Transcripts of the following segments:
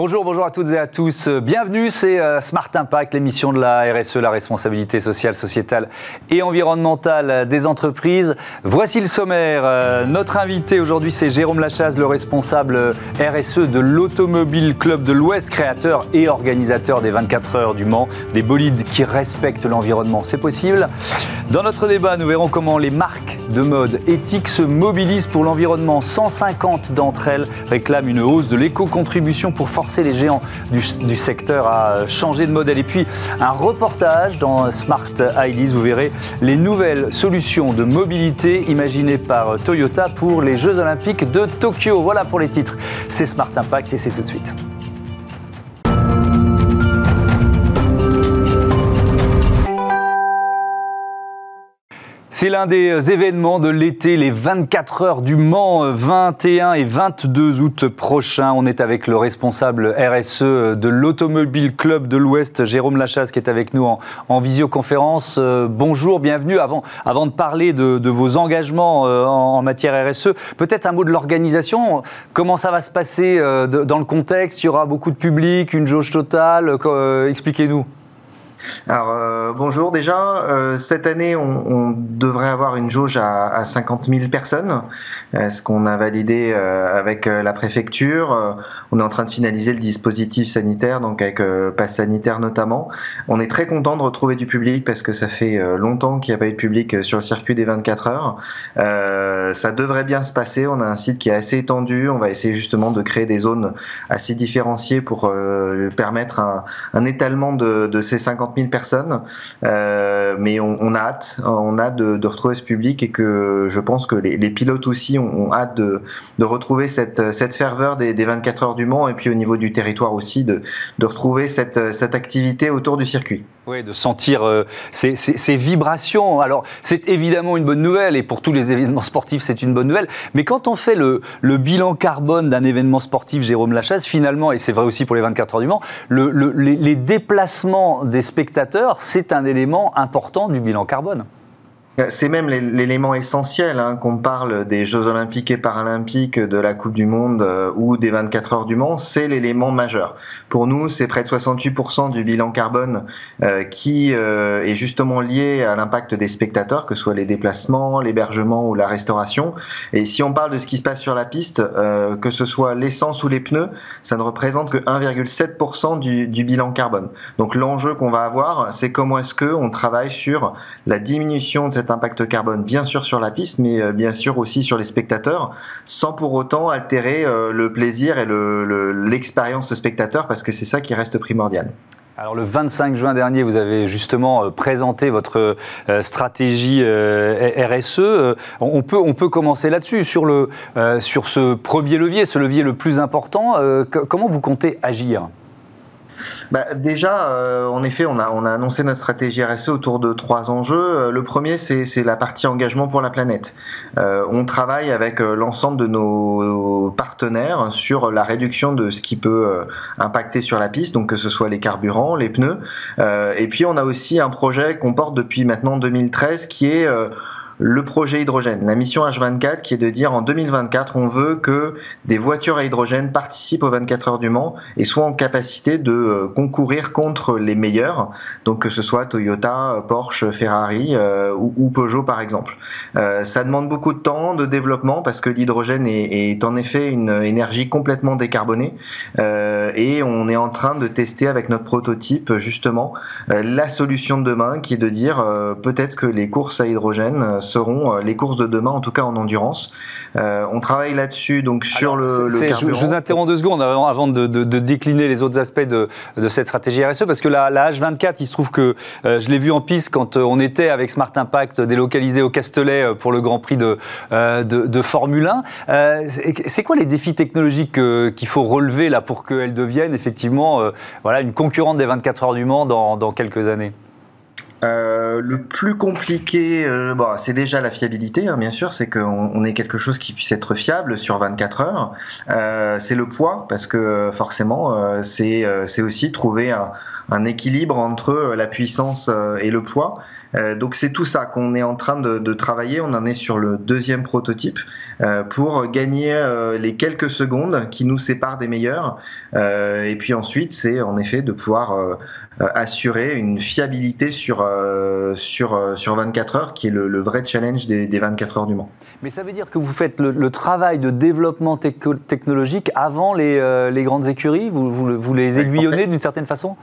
Bonjour, bonjour à toutes et à tous. Bienvenue, c'est euh, Smart Impact, l'émission de la RSE, la responsabilité sociale, sociétale et environnementale des entreprises. Voici le sommaire. Euh, notre invité aujourd'hui, c'est Jérôme Lachaze, le responsable RSE de l'Automobile Club de l'Ouest, créateur et organisateur des 24 heures du Mans, des bolides qui respectent l'environnement. C'est possible? Dans notre débat, nous verrons comment les marques de mode éthique se mobilisent pour l'environnement. 150 d'entre elles réclament une hausse de l'éco-contribution pour forcer les géants du, secteur à changer de modèle. Et puis un reportage dans Smart Ideas, vous verrez les nouvelles solutions de mobilité imaginées par Toyota pour les Jeux Olympiques de Tokyo. Voilà pour les titres. C'est Smart Impact et c'est tout de suite. C'est l'un des euh, événements de l'été, les 24 heures du Mans, 21 euh, et 22 août prochains. On est avec le responsable RSE euh, de l'Automobile Club de l'Ouest, Jérôme Lachasse, qui est avec nous en, visioconférence. bonjour, bienvenue. Avant, avant de parler de, vos engagements en, matière RSE, peut-être un mot de l'organisation. Comment ça va se passer dans le contexte? Il y aura beaucoup de public, une jauge totale Expliquez-nous. Alors euh, bonjour déjà. Euh, cette année, on, devrait avoir une jauge à, à 50 000 personnes, euh, ce qu'on a validé avec la préfecture. on est en train de finaliser le dispositif sanitaire, donc avec passe sanitaire notamment. On est très content de retrouver du public parce que ça fait longtemps qu'il n'y a pas eu de public sur le circuit des 24 heures. ça devrait bien se passer. On a un site qui est assez étendu. On va essayer justement de créer des zones assez différenciées pour permettre un, étalement de, de ces 50 000 personnes. Euh, mais on, a hâte, on de, retrouver ce public et que je pense que les, pilotes aussi ont, hâte de, retrouver cette, ferveur des, 24 heures du Mans et puis au niveau du territoire aussi de, de retrouver cette, cette activité autour du circuit. Oui, de sentir euh, ces, vibrations. Alors, c'est évidemment une bonne nouvelle, et pour tous les événements sportifs, c'est une bonne nouvelle. Mais quand on fait le, bilan carbone d'un événement sportif, Jérôme Lachaise, finalement, et c'est vrai aussi pour les 24 heures du Mans, le, les, les déplacements des spectateurs, c'est un élément important du bilan carbone. C'est même l'élément essentiel, hein, qu'on parle des Jeux Olympiques et Paralympiques, de la Coupe du Monde euh, ou des 24 heures du Mans, c'est l'élément majeur. Pour nous, c'est près de 68% du bilan carbone euh, qui euh, est justement lié à l'impact des spectateurs, que ce soit les déplacements, l'hébergement ou la restauration. Et si on parle de ce qui se passe sur la piste, que ce soit l'essence ou les pneus, ça ne représente que 1,7% du, du bilan carbone. Donc l'enjeu qu'on va avoir, c'est comment est-ce qu'on travaille sur la diminution de cette impact carbone, bien sûr sur la piste, mais euh, bien sûr aussi sur les spectateurs, sans pour autant altérer euh, le plaisir et l'expérience de spectateur, parce que c'est ça qui reste primordial. Alors le 25 juin dernier, vous avez justement euh, présenté votre stratégie RSE. On peut, on peut commencer là-dessus, sur, le, sur ce premier levier, ce levier le plus important. Comment vous comptez agir? Bah, déjà, euh, en effet, on a, on a annoncé notre stratégie RSE autour de trois enjeux. Euh, le premier, c'est la partie engagement pour la planète. Euh, on travaille avec l'ensemble de nos partenaires sur la réduction de ce qui peut impacter sur la piste, donc que ce soit les carburants, les pneus. et puis, on a aussi un projet qu'on porte depuis maintenant 2013 qui est le projet hydrogène, la mission H24 qui est de dire en 2024, on veut que des voitures à hydrogène participent aux 24 heures du Mans et soient en capacité de euh, concourir contre les meilleurs, donc que ce soit Toyota, Porsche, Ferrari euh, ou, Peugeot par exemple. Euh, ça demande beaucoup de temps, de développement parce que l'hydrogène est, en effet une énergie complètement décarbonée et on est en train de tester avec notre prototype justement la solution de demain qui est de dire peut-être que les courses à hydrogène seront euh, les courses de demain, en tout cas en endurance. Euh, on travaille là-dessus, donc sur le, le carburant. Je, vous interromps deux secondes avant, de, décliner les autres aspects de, cette stratégie RSE, parce que la, H24, il se trouve que euh, je l'ai vu en piste quand on était avec Smart Impact délocalisé au Castellet pour le Grand Prix de, de, Formule 1. C'est quoi les défis technologiques qu'il faut relever là pour qu'elle devienne effectivement voilà, une concurrente des 24 heures du Mans dans quelques années? Euh, le plus compliqué, euh, c'est déjà la fiabilité, hein, bien sûr, c'est qu'on on ait quelque chose qui puisse être fiable sur 24 heures. Euh, c'est le poids, parce que forcément, euh, c'est aussi trouver un, un, équilibre entre la puissance et le poids. Donc c'est tout ça qu'on est en train de, travailler. On en est sur le deuxième prototype pour gagner les quelques secondes qui nous séparent des meilleurs. et puis ensuite, c'est en effet de pouvoir assurer une fiabilité sur, sur, sur 24 heures, qui est le, vrai challenge des, 24 heures du Mans. Mais ça veut dire que vous faites le, travail de développement technologique avant les, les grandes écuries? Vous, vous, les aiguillonnez d'une certaine façon?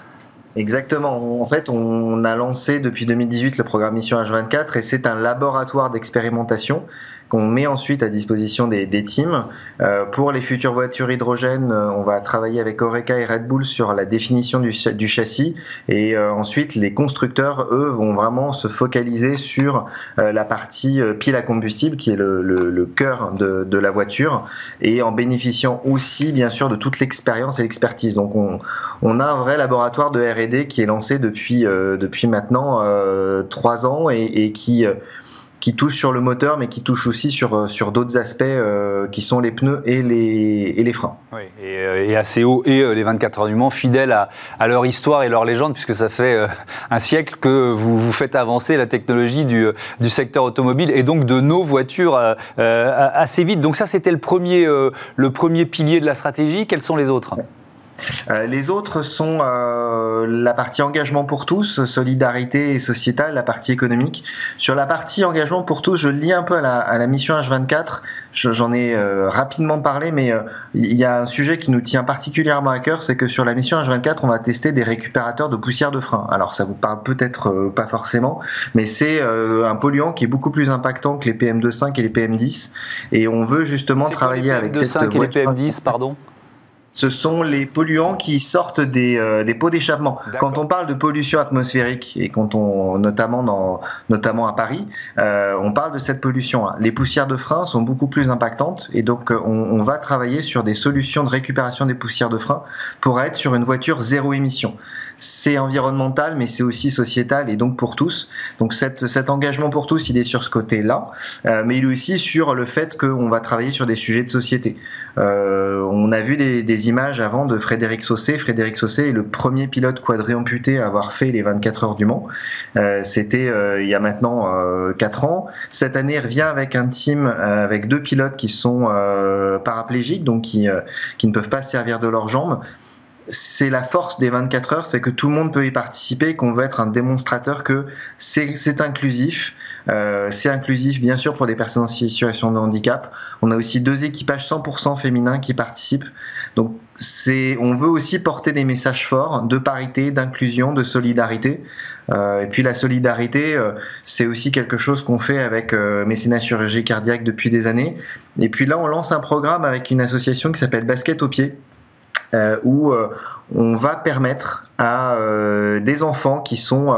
Exactement. En fait, on a lancé depuis 2018 le programme Mission H24 et c'est un laboratoire d'expérimentation qu'on met ensuite à disposition des, teams. Euh, pour les futures voitures hydrogène, euh, on va travailler avec Oreca et Red Bull sur la définition du, châssis et euh, ensuite les constructeurs, eux, vont vraiment se focaliser sur la partie pile à combustible qui est le, cœur de, la voiture et en bénéficiant aussi bien sûr de toute l'expérience et l'expertise. Donc on, a un vrai laboratoire de R&D qui est lancé depuis, depuis maintenant trois ans et qui qui touche sur le moteur, mais qui touche aussi sur, euh, sur d'autres aspects euh, qui sont les pneus et les, et les freins. Oui, et, euh, assez haut, et les 24 heures du Mans, fidèles à, à, leur histoire et leur légende, puisque ça fait un siècle que vous, vous faites avancer la technologie du, du secteur automobile et donc de nos voitures assez vite. Donc ça, c'était le premier, le premier pilier de la stratégie. Quels sont les autres? Euh, les autres sont euh, la partie engagement pour tous, solidarité et sociétale, la partie économique. Sur la partie engagement pour tous, je lis un peu à la, mission H24. J'en ai euh, rapidement parlé, mais il y a un sujet qui nous tient particulièrement à cœur, c'est que sur la mission H24, on va tester des récupérateurs de poussière de frein. Alors ça vous parle peut-être pas forcément, mais c'est un polluant qui est beaucoup plus impactant que les PM2.5 et les PM10, et on veut justement travailler avec cette et les PM10, pardon? Ce sont les polluants qui sortent des, euh, des pots d'échappement. Quand on parle de pollution atmosphérique et quand on, notamment dans, notamment à Paris, euh, on parle de cette pollution. Les poussières de frein sont beaucoup plus impactantes et donc euh, on, on, va travailler sur des solutions de récupération des poussières de frein pour être sur une voiture zéro émission c'est environnemental, mais c'est aussi sociétal et donc pour tous. Donc cet engagement pour tous, il est sur ce côté-là, euh, mais il est aussi sur le fait qu'on va travailler sur des sujets de société. Euh, on a vu des, images avant de Frédéric Saucé. Frédéric Saucé est le premier pilote quadriamputé à avoir fait les 24 heures du Mans. Euh, c'était il y a maintenant 4 ans. Cette année, il revient avec un team avec deux pilotes qui sont paraplégiques, donc qui, qui ne peuvent pas servir de leurs jambes c'est la force des 24 heures, c'est que tout le monde peut y participer, qu'on veut être un démonstrateur que c'est inclusif. Euh, c'est inclusif bien sûr pour des personnes en situation de handicap. On a aussi deux équipages 100% féminins qui participent. Donc c'est, on veut aussi porter des messages forts de parité, d'inclusion, de solidarité. Euh, et puis la solidarité, euh, c'est aussi quelque chose qu'on fait avec euh, Mécénat Chirurgie Cardiaque depuis des années. Et puis là, on lance un programme avec une association qui s'appelle Basket au pied euh, où euh, on va permettre à euh, des enfants qui sont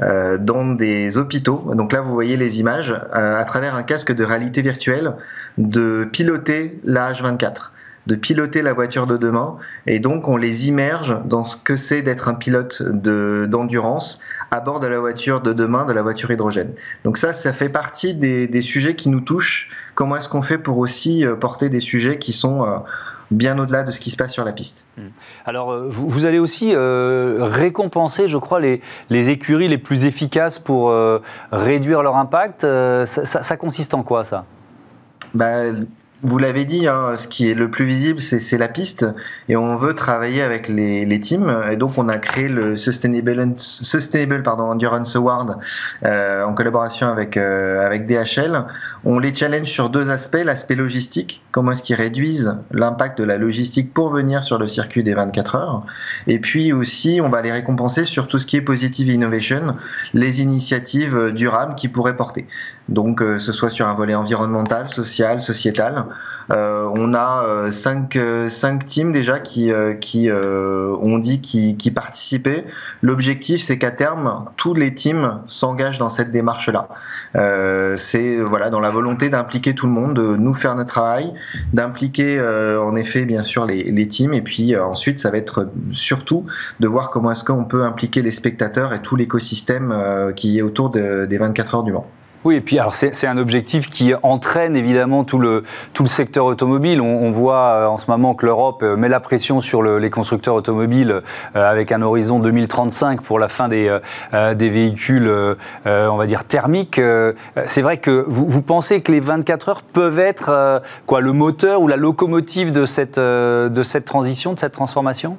dans des hôpitaux, donc là vous voyez les images, à travers un casque de réalité virtuelle, de piloter la H24 de piloter la voiture de demain et donc on les immerge dans ce que c'est d'être un pilote d'endurance à bord de la voiture de demain, de la voiture hydrogène. Donc ça, ça fait partie des, des sujets qui nous touchent. Comment est-ce qu'on fait pour aussi porter des sujets qui sont bien au-delà de ce qui se passe sur la piste. Hmm. Alors, euh, vous, allez aussi euh, récompenser, je crois, les, les, écuries les plus efficaces pour euh, réduire leur impact. Ça, consiste en quoi, ça? Bah, vous l'avez dit, hein, ce qui est le plus visible, c'est la piste, et on veut travailler avec les, les, teams, et donc on a créé le Sustainable, Sustainable pardon, Endurance Award euh, en collaboration avec, euh, avec DHL. On les challenge sur deux aspects, l'aspect logistique, comment est-ce qu'ils réduisent l'impact de la logistique pour venir sur le circuit des 24 heures, et puis aussi on va les récompenser sur tout ce qui est positive innovation, les initiatives durables qu'ils pourraient porter. Donc, euh, ce soit sur un volet environnemental, social, sociétal. Euh, on a euh, cinq, cinq teams déjà qui, qui ont dit qui, qui participaient. L'objectif, c'est qu'à terme, tous les teams s'engagent dans cette démarche-là. c'est voilà dans la volonté d'impliquer tout le monde, de nous faire notre travail, d'impliquer en effet bien sûr les, les teams, et puis ensuite, ça va être surtout de voir comment est-ce qu'on peut impliquer les spectateurs et tout l'écosystème qui est autour des 24 heures du vent. Oui, et puis alors c'est un objectif qui entraîne évidemment tout le, tout le secteur automobile. On, voit euh, en ce moment que l'Europe euh, met la pression sur les constructeurs automobiles euh, avec un horizon 2035 pour la fin des, des véhicules, on va dire, thermiques. c'est vrai que vous, vous, pensez que les 24 heures peuvent être quoi, le moteur ou la locomotive de cette, de cette transition, de cette transformation?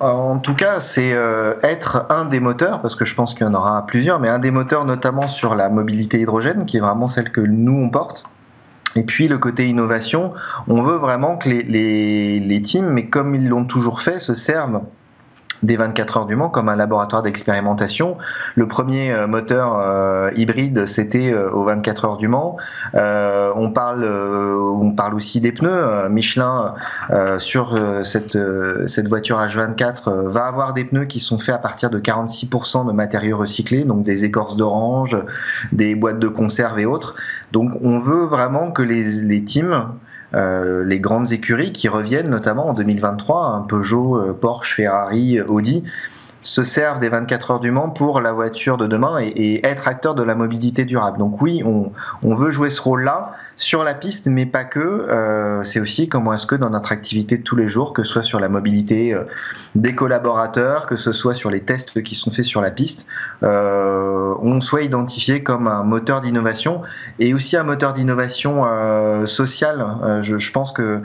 En tout cas, c'est euh, être un des moteurs, parce que je pense qu'il y en aura plusieurs, mais un des moteurs notamment sur la mobilité hydrogène, qui est vraiment celle que nous on porte. Et puis le côté innovation, on veut vraiment que les, les, les teams, mais comme ils l'ont toujours fait, se servent des 24 heures du Mans comme un laboratoire d'expérimentation. Le premier euh, moteur euh, hybride, c'était euh, aux 24 heures du Mans. on parle, on parle aussi des pneus. Michelin sur cette cette voiture H24 va avoir des pneus qui sont faits à partir de 46% de matériaux recyclés, donc des écorces d'orange, des boîtes de conserve et autres. Donc on veut vraiment que les, les teams euh, les grandes écuries qui reviennent notamment en 2023, un Peugeot, euh, Porsche, Ferrari, Audi, se servent des 24 heures du Mans pour la voiture de demain et, être acteur de la mobilité durable. Donc oui, on, veut jouer ce rôle-là sur la piste, mais pas que. Euh, c'est aussi comment est-ce que dans notre activité de tous les jours, que ce soit sur la mobilité euh, des collaborateurs, que ce soit sur les tests qui sont faits sur la piste, euh, on soit identifié comme un moteur d'innovation et aussi un moteur d'innovation sociale. Je, je, pense que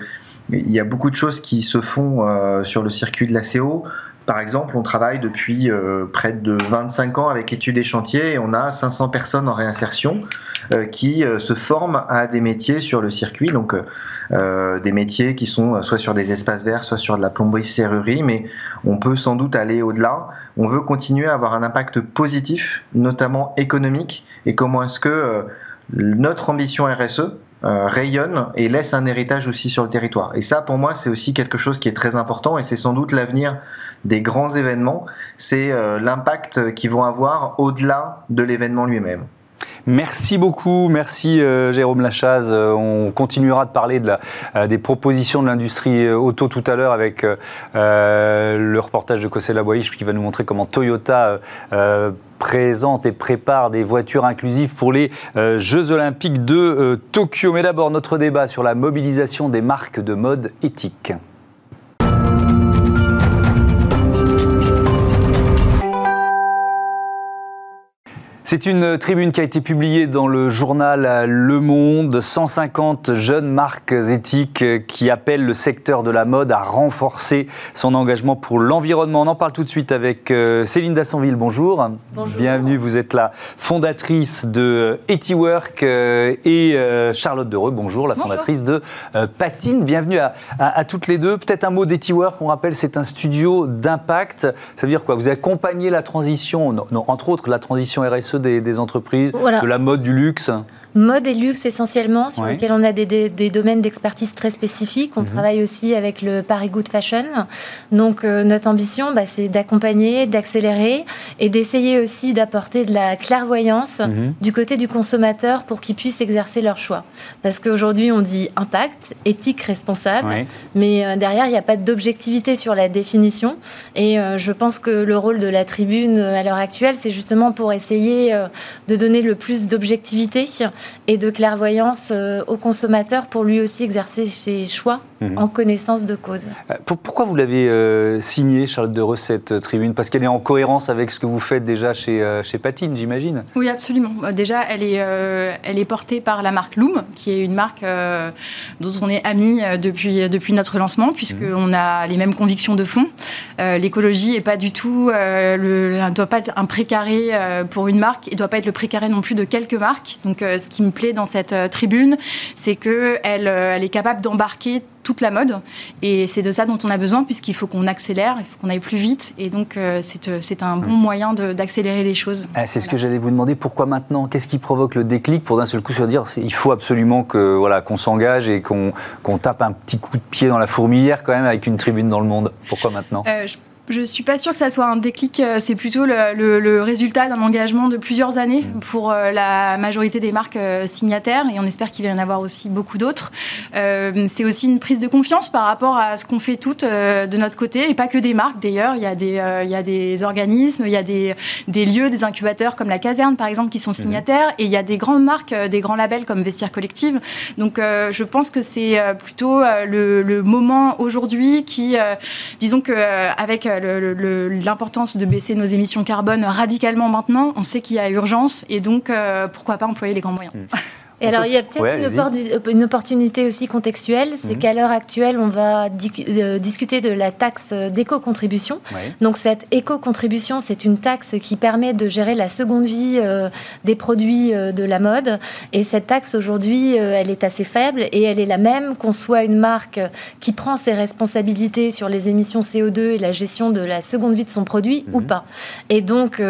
il y a beaucoup de choses qui se font sur le circuit de la CO. Par exemple, on travaille depuis euh, près de 25 ans avec études et chantiers et on a 500 personnes en réinsertion euh, qui euh, se forment à des métiers sur le circuit, donc des métiers qui sont soit sur des espaces verts, soit sur de la plomberie serrurerie, mais on peut sans doute aller au-delà. On veut continuer à avoir un impact positif, notamment économique, et comment est-ce que notre ambition RSE, rayonne et laisse un héritage aussi sur le territoire. Et ça, pour moi, c'est aussi quelque chose qui est très important et c'est sans doute l'avenir des grands événements, c'est euh, l'impact qu'ils vont avoir au-delà de l'événement lui-même. Merci beaucoup, merci euh, Jérôme Lachaze. on continuera de parler la, des propositions de l'industrie auto tout à l'heure avec le reportage de Kosela Boyish qui va nous montrer comment Toyota présente et prépare des voitures inclusives pour les euh, Jeux Olympiques de euh, Tokyo. Mais d'abord, notre débat sur la mobilisation des marques de mode éthique. C'est une tribune qui a été publiée dans le journal Le Monde. 150 jeunes marques éthiques qui appellent le secteur de la mode à renforcer son engagement pour l'environnement. On en parle tout de suite avec euh, Céline Dassonville. Bonjour. Bonjour. Bienvenue. Vous êtes la fondatrice de EtiWork euh, et euh, Charlotte Dereux. Bonjour, la fondatrice de Patine. Bienvenue à, toutes les deux. Peut-être un mot d'EtiWork. On rappelle, c'est un studio d'impact. Ça veut dire quoi? Vous accompagnez la transition, entre autres la transition RSE des, entreprises, de la mode, du luxe Mode et luxe essentiellement, sur lesquels on a des, domaines d'expertise très spécifiques. On mhm. travaille aussi avec le Paris Good Fashion. Donc euh, notre ambition, bah, c'est d'accompagner, d'accélérer et d'essayer aussi d'apporter de la clairvoyance mhm. du côté du consommateur pour qu'il puisse exercer leur choix. Parce qu'aujourd'hui, on dit impact, éthique, responsable, mais euh, derrière, il n'y a pas d'objectivité sur la définition. Et euh, je pense que le rôle de la tribune à l'heure actuelle, c'est justement pour essayer de donner le plus d'objectivité et de clairvoyance euh, au consommateur pour lui aussi exercer ses choix mhm. en connaissance de cause. Euh, pourquoi vous l'avez euh, signé, Charlotte de cette tribune? Parce qu'elle est en cohérence avec ce que vous faites déjà chez, chez Patine, j'imagine Oui, absolument. Déjà, elle est, elle est portée par la marque Loom, qui est une marque dont on est amis depuis, depuis notre lancement, puisqu'on mhm. a les mêmes convictions de fond. L'écologie n'est pas du tout, ne doit pas être un précaré pour une marque, et ne doit pas être le précaré non plus de quelques marques. Donc, ce qui me plaît dans cette euh, tribune, c'est qu'elle euh, elle est capable d'embarquer toute la mode. Et c'est de ça dont on a besoin, puisqu'il faut qu'on accélère, il faut qu'on aille plus vite. Et donc, euh, c'est un bon moyen d'accélérer les choses. Ah, c'est ce que j'allais vous demander. Pourquoi maintenant? Qu'est-ce qui provoque le déclic pour d'un seul coup se dire il faut absolument que voilà qu'on s'engage et qu'on tape un petit coup de pied dans la fourmilière quand même avec une tribune dans le monde? Pourquoi maintenant? Je suis pas sûre que ça soit un déclic. Euh, c'est plutôt le, résultat d'un engagement de plusieurs années mmh. pour euh, la majorité des marques euh, signataires, et on espère qu'il va y en avoir aussi beaucoup d'autres. c'est aussi une prise de confiance par rapport à ce qu'on fait toutes de notre côté, et pas que des marques d'ailleurs. Il y a des, il y a des organismes, il y a des, des, lieux, des incubateurs comme la caserne par exemple qui sont mmh. signataires, et il y a des grandes marques, des grands labels comme Vestiaire Collective. Donc je pense que c'est plutôt le, le moment aujourd'hui qui, disons que avec l'importance de baisser nos émissions carbone radicalement maintenant. On sait qu'il y a urgence et donc euh, pourquoi pas employer les grands moyens. Mmh. Et alors, il y a peut-être une, opportunité aussi contextuelle, c'est mhm. qu'à l'heure actuelle, on va euh, discuter de la taxe d'éco-contribution. Donc, cette éco-contribution, c'est une taxe qui permet de gérer la seconde vie euh, des produits euh, de la mode. Et cette taxe, aujourd'hui, elle est assez faible et elle est la même qu'on soit une marque qui prend ses responsabilités sur les émissions CO2 et la gestion de la seconde vie de son produit ou mhm. pas. Et donc,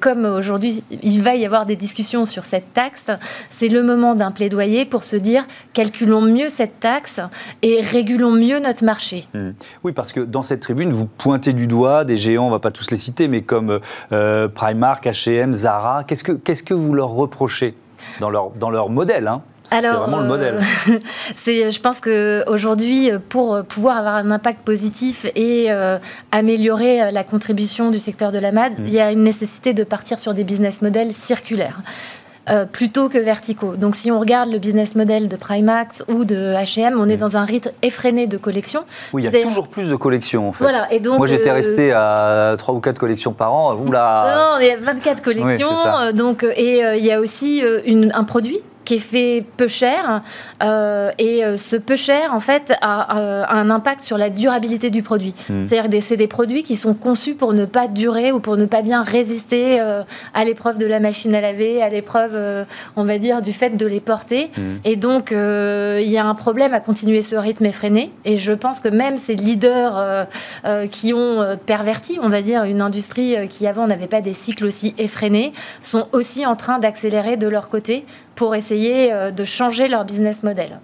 comme aujourd'hui, il va y avoir des discussions sur cette taxe, c'est le moment d'un plaidoyer pour se dire calculons mieux cette taxe et régulons mieux notre marché. Hmm. Oui, parce que dans cette tribune, vous pointez du doigt des géants, on ne va pas tous les citer, mais comme euh, Primark, H&M, Zara. Qu'est-ce que, qu'est-ce que vous leur reprochez dans leur, dans leur modèle hein? C'est vraiment le modèle. Euh, je pense qu'aujourd'hui, pour pouvoir avoir un impact positif et euh, améliorer la contribution du secteur de la mode, hmm. il y a une nécessité de partir sur des business models circulaires. Euh, plutôt que verticaux. Donc si on regarde le business model de Primax ou de H&M, on est mm. dans un rythme effréné de collections. Oui, il y a toujours plus de collections en fait. Voilà, et donc, Moi j'étais euh, resté à 3 ou 4 collections par an. Oula. Non, il y a 24 collections. donc, et euh, il y a aussi un produit qui est fait peu cher. Euh, et euh, ce peu cher, en fait, a, un impact sur la durabilité du produit. Hmm. C'est-à-dire c'est des produits qui sont conçus pour ne pas durer ou pour ne pas bien résister euh, à l'épreuve de la machine à laver, à l'épreuve, on va dire, du fait de les porter. Hmm. Et donc, il y a un problème à continuer ce rythme effréné. Et je pense que même ces leaders qui ont perverti, on va dire, une industrie qui avant n'avait pas des cycles aussi effrénés, sont aussi en train d'accélérer de leur côté pour essayer euh, de changer leur business model.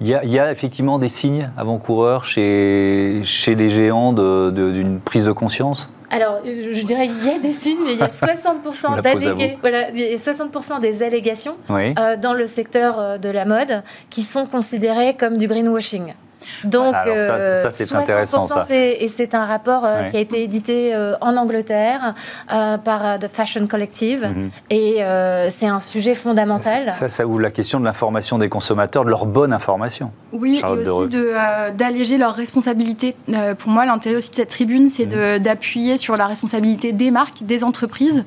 Il y, a, effectivement des signes avant-coureurs chez, chez les géants d'une prise de conscience? Alors, je dirais il y a des signes, mais il y a 60%, voilà, 60 des allégations euh, dans le secteur euh, de la mode qui sont considérées comme du greenwashing. Donc, ça, euh, c'est intéressant. Ça. Et c'est un rapport euh, qui a été édité euh, en Angleterre par The Fashion Collective. Mhm. Et c'est un sujet fondamental. Ça, ça ouvre la question de l'information des consommateurs, de leur bonne information. Oui, et aussi d'alléger leurs responsabilités. pour moi, l'intérêt aussi de cette tribune, c'est mhm. d'appuyer sur la responsabilité des marques, des entreprises,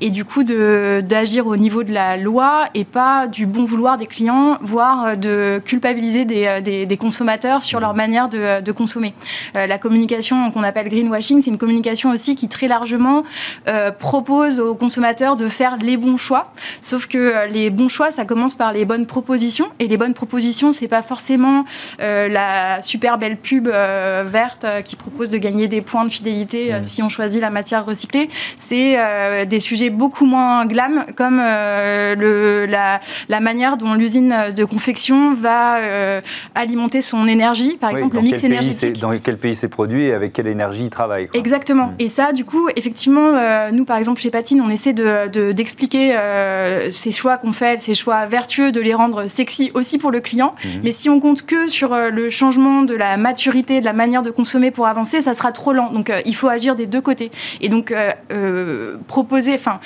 et du coup d'agir au niveau de la loi et pas du bon vouloir des clients, voire de culpabiliser des, des, des consommateurs sur leur manière de, consommer. Euh, la communication qu'on appelle greenwashing, c'est une communication aussi qui très largement euh, propose aux consommateurs de faire les bons choix. Sauf que euh, les bons choix, ça commence par les bonnes propositions. Et les bonnes propositions, c'est pas forcément la super belle pub verte qui propose de gagner des points de fidélité si on choisit la matière recyclée. C'est des sujets beaucoup moins glam, comme le, la, la, manière dont l'usine de confection va alimenter son énergie, par exemple le mix énergétique. dans quel pays c'est produit et avec quelle énergie il travaille. Exactement. Mm. Et ça, du coup, effectivement, euh, nous, par exemple, chez Patine, on essaie d'expliquer de, euh, ces choix qu'on fait, ces choix vertueux, de les rendre sexy aussi pour le client. Mm. Mais si on compte que sur euh, le changement de la maturité, de la manière de consommer pour avancer, ça sera trop lent. Donc, il faut agir des deux côtés. Et donc, proposer, enfin,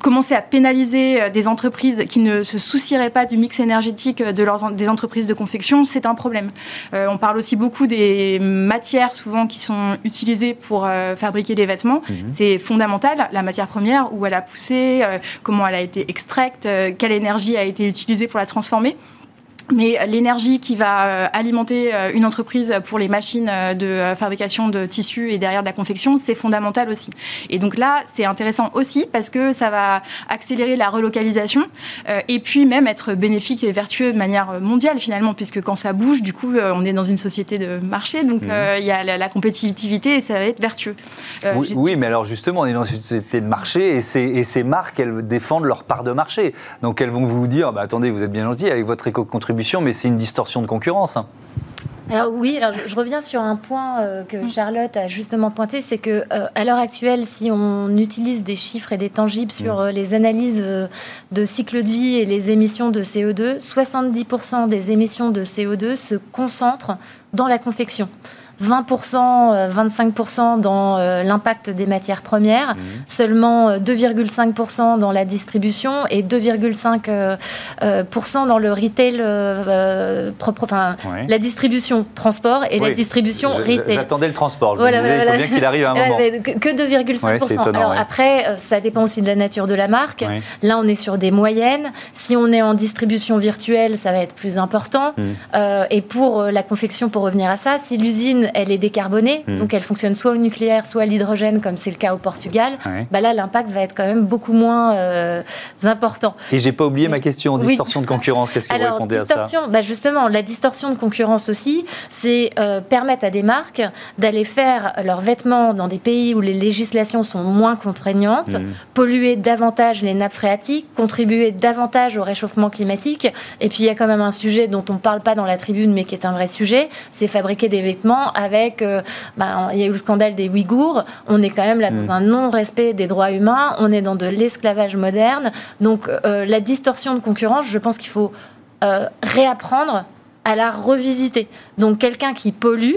commencer à pénaliser des entreprises qui ne se soucieraient pas du mix énergétique de leurs, des entreprises de confection, c'est un problème. Euh, on parle aussi beaucoup des matières souvent qui sont utilisées pour euh, fabriquer les vêtements. Mhm. C'est fondamental, la matière première, où elle a poussé, euh, comment elle a été extraite, quelle énergie a été utilisée pour la transformer. Mais l'énergie qui va euh, alimenter euh, une entreprise pour les machines euh, de fabrication de tissus et derrière de la confection, c'est fondamental aussi. Et donc là, c'est intéressant aussi parce que ça va accélérer la relocalisation et puis même être bénéfique et vertueux de manière mondiale finalement, puisque quand ça bouge, du coup, on est dans une société de marché, donc mhm. il y a la, compétitivité et ça va être vertueux. oui, mais alors justement, on est dans une société de marché et ces, et ces marques, elles défendent leur part de marché. Donc elles vont vous dire, bah, attendez, vous êtes bien gentil avec votre éco-contribution mais c'est une distorsion de concurrence. Hein. Alors oui, alors je, reviens sur un point euh, que mm. Charlotte a justement pointé, c'est que euh, à l'heure actuelle, si on utilise des chiffres et des tangibles sur mm. euh, les analyses de cycle de vie et les émissions de CO2, 70% des émissions de CO2 se concentrent dans la confection. 20%, 25% euh, dans euh, l'impact des matières premières, mhm. seulement 2,5% euh, dans la distribution et 2,5% dans le retail propre, enfin la distribution transport et la distribution retail. J'attendais le transport, je voilà, il faut bien qu'il arrive à un moment. Que 2,5%. Alors après, ça dépend aussi de la nature de la marque. Là, on est sur des moyennes. Si on est en distribution virtuelle, ça va être plus important. Mhm. et pour la confection, pour revenir à ça, si l'usine elle est décarbonée, hmm. donc elle fonctionne soit au nucléaire, soit à l'hydrogène, comme c'est le cas au Portugal, bah là, l'impact va être quand même beaucoup moins euh, important. Et j'ai pas oublié ma question, distorsion de concurrence, qu'est-ce que vous répondez à ça bah Justement, la distorsion de concurrence aussi, c'est euh, permettre à des marques d'aller faire leurs vêtements dans des pays où les législations sont moins contraignantes, hmm. polluer davantage les nappes phréatiques, contribuer davantage au réchauffement climatique. Et puis, il y a quand même un sujet dont on ne parle pas dans la tribune, mais qui est un vrai sujet, c'est fabriquer des vêtements avec, euh, bah, il y a eu le scandale des Ouïghours, on est quand même là dans mm. un non-respect des droits humains, on est dans de l'esclavage moderne. Donc euh, la distorsion de concurrence, je pense qu'il faut euh, réapprendre à la revisiter. Donc quelqu'un qui pollue,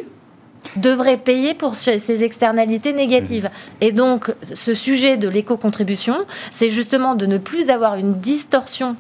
devrait payer pour ses externalités négatives. Mm. Et donc, ce sujet de l'éco-contribution, c'est justement de ne plus avoir une distorsion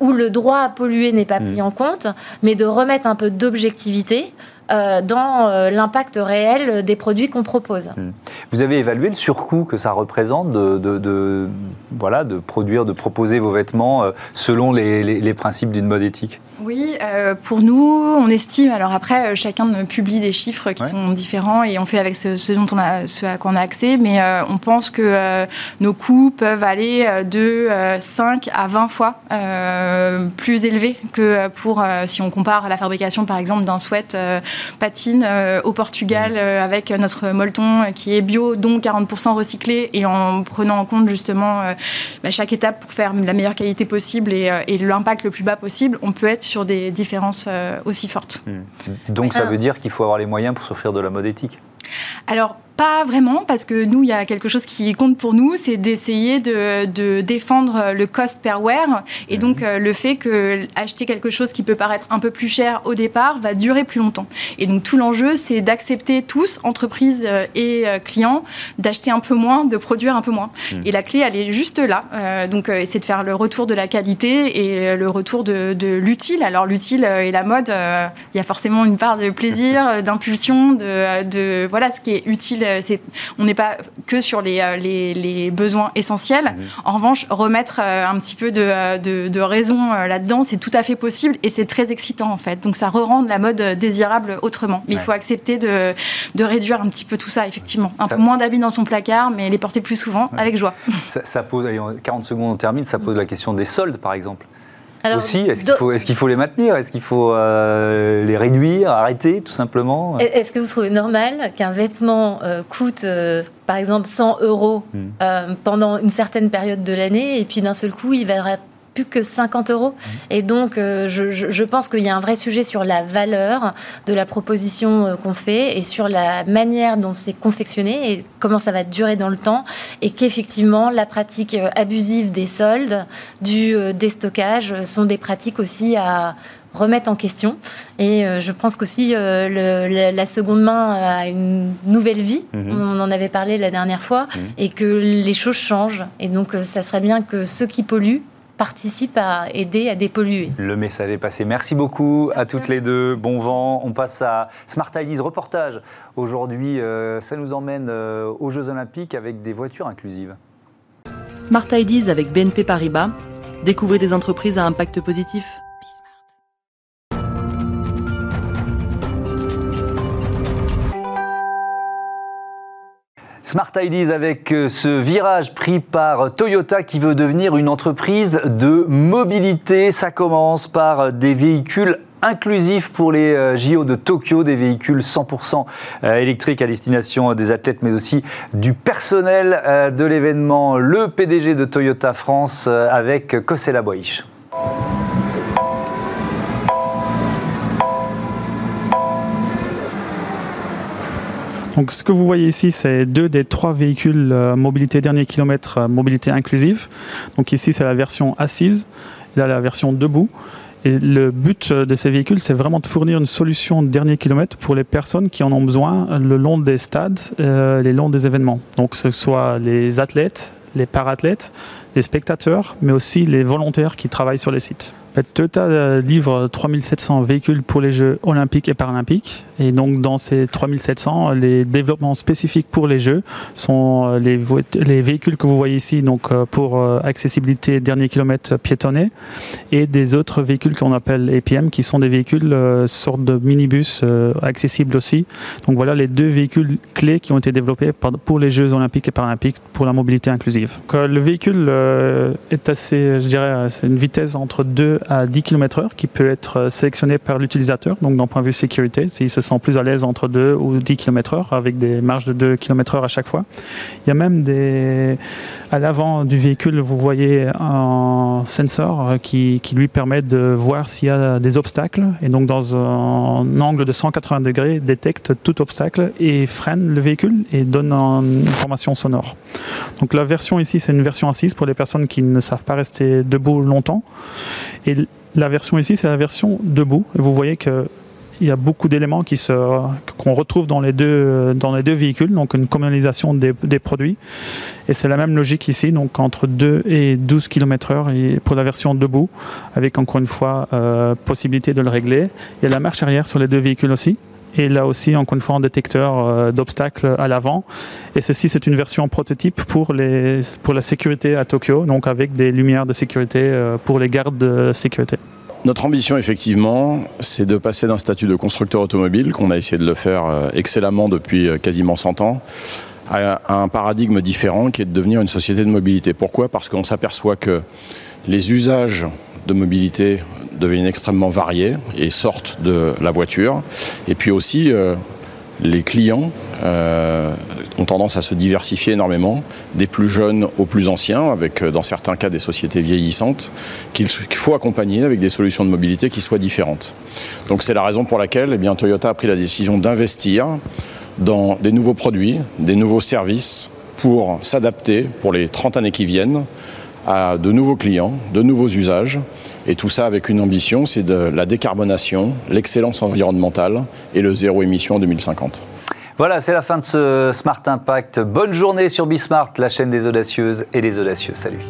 où le droit à polluer n'est pas mm. pris en compte, mais de remettre un peu d'objectivité euh, dans euh, l'impact réel des produits qu'on propose. Hmm. Vous avez évalué le surcoût que ça représente de, voilà, de produire, de proposer vos vêtements euh, selon les principes d'une mode éthique? Oui, euh, pour nous, on estime. Alors après, chacun publie des chiffres qui sont différents et on fait avec ce, dont on a, ce à quoi on a accès. Mais euh, on pense que nos coûts peuvent aller de 5 à 20 fois plus élevés que pour si on compare la fabrication, par exemple, d'un sweat patine au Portugal mmh. avec notre molleton qui est bio, dont 40% recyclé et en prenant en compte justement bah, chaque étape pour faire la meilleure qualité possible et, et l'impact le plus bas possible, on peut être sur des différences euh, aussi fortes. Mmh. Donc ça veut dire qu'il faut avoir les moyens pour s'offrir de la mode éthique? Alors, pas vraiment, parce que nous, il y a quelque chose qui compte pour nous, c'est d'essayer de, défendre le cost per wear, et donc mhm. euh, le fait que acheter quelque chose qui peut paraître un peu plus cher au départ va durer plus longtemps. Et donc tout l'enjeu, c'est d'accepter tous, entreprises euh, et euh, clients, d'acheter un peu moins, de produire un peu moins. Mhm. Et la clé, elle est juste là. donc c'est de faire le retour de la qualité et le retour de, l'utile. Alors l'utile et la mode, il y a forcément une part de plaisir, d'impulsion, de, de voilà ce qui est utile euh, on n'est pas que sur les, euh, les, besoins essentiels. Mhm. En revanche, remettre euh, un petit peu de, de, raison là-dedans, c'est tout à fait possible et c'est très excitant en fait. Donc ça re-rend la mode désirable autrement. Mais il faut accepter de, de, réduire un petit peu tout ça, effectivement. Un peu moins d'habits dans son placard, mais les porter plus souvent avec joie. Ça, pose, 40 secondes on termine, ça pose la question des soldes par exemple. Aussi, est-ce qu'il faut, est faut, les maintenir? Est-ce qu'il faut les réduire, arrêter tout simplement? Est-ce que vous trouvez normal qu'un vêtement euh, coûte, euh, par exemple, 100 euros hmm. euh, pendant une certaine période de l'année et puis d'un seul coup, il va plus que 50 euros. Hmm. Et donc, je, je, pense qu'il y a un vrai sujet sur la valeur de la proposition qu'on fait et sur la manière dont c'est confectionné et comment ça va durer dans le temps. Et qu'effectivement, la pratique abusive des soldes, du déstockage sont des pratiques aussi à remettre en question. Et euh, je pense qu'aussi euh, la, seconde main a une nouvelle vie. Mhm. On en avait parlé la dernière fois. Mhm. Et que les choses changent. Et donc, euh, ça serait bien que ceux qui polluent participent à aider à dépolluer. Le message est passé. Merci beaucoup à toutes les deux. Bon vent. On passe à Smart Ideas reportage. Aujourd'hui, ça nous emmène aux Jeux Olympiques avec des voitures inclusives. Smart Ideas avec BNP Paribas. Découvrez des entreprises à impact positif. Smart Ideas avec euh, ce virage pris par Toyota qui veut devenir une entreprise de mobilité. Ça commence par euh, des véhicules inclusifs pour les euh, JO de Tokyo, des véhicules 100% électriques à destination des athlètes, mais aussi du personnel de l'événement. Le PDG de Toyota France avec Kosela Boish. Donc ce que vous voyez ici, c'est deux des trois véhicules euh, mobilité dernier kilomètre, euh, mobilité inclusive. Donc ici, c'est la version assise, là la version debout. Et le but de ces véhicules, c'est vraiment de fournir une solution de dernier kilomètre pour les personnes qui en ont besoin le long des stades, euh, le long des événements. Donc, que ce soit les athlètes, les parathlètes, les spectateurs, mais aussi les volontaires qui travaillent sur les sites. Toyota euh, livre 3700 véhicules pour les Jeux olympiques et paralympiques. Et donc dans ces 3700, les développements spécifiques pour les Jeux sont euh, les, les véhicules que vous voyez ici donc euh, pour accessibilité dernier kilomètre piétonné et des autres véhicules qu'on appelle APM qui sont des véhicules sorte de minibus accessibles aussi. Donc voilà les deux véhicules clés qui ont été développés pour les Jeux olympiques et paralympiques pour la mobilité inclusive. le véhicule est assez, je dirais, c'est une vitesse entre 2 à 10 km/h qui peut être euh, sélectionné par l'utilisateur, donc d'un point de vue sécurité, s'il se sent plus à l'aise entre 2 ou 10 km/h avec des marges de 2 km/h à chaque fois. Il y a même des. À l'avant du véhicule, vous voyez un sensor qui, qui lui permet de voir s'il y a des obstacles et donc dans un angle de 180 degrés détecte tout obstacle et freine le véhicule et donne une information sonore. Donc la version ici, c'est une version assise pour les personnes qui ne savent pas rester debout longtemps. Et la version ici, c'est la version debout. Et vous voyez qu'il y a beaucoup d'éléments qu'on retrouve dans les, deux, véhicules, donc une communalisation des, produits. Et c'est la même logique ici, donc entre 2 et 12 km/h pour la version debout, avec encore une fois euh, possibilité de le régler. Il y a la marche arrière sur les deux véhicules aussi et là aussi encore une fois un détecteur euh, d'obstacles à l'avant. Et ceci c'est une version prototype pour, les, pour la sécurité à Tokyo, donc avec des lumières de sécurité euh, pour les gardes de sécurité. Notre ambition, effectivement, c'est de passer d'un statut de constructeur automobile, qu'on a essayé de le faire euh, excellemment depuis quasiment 100 ans, à un paradigme différent qui est de devenir une société de mobilité. Pourquoi? Parce qu'on s'aperçoit que les usages de mobilité deviennent extrêmement variés et sortent de la voiture. Et puis aussi, euh, les clients euh, ont tendance à se diversifier énormément, des plus jeunes aux plus anciens, avec euh, dans certains cas des sociétés vieillissantes, qu'il faut accompagner avec des solutions de mobilité qui soient différentes. Donc c'est la raison pour laquelle eh bien, Toyota a pris la décision d'investir dans des nouveaux produits, des nouveaux services pour s'adapter pour les 30 années qui viennent à de nouveaux clients, de nouveaux usages et tout ça avec une ambition, c'est de la décarbonation, l'excellence environnementale et le zéro émission en 2050. Voilà, c'est la fin de ce Smart Impact. Bonne journée sur Bismart, la chaîne des audacieuses et des audacieux. Salut.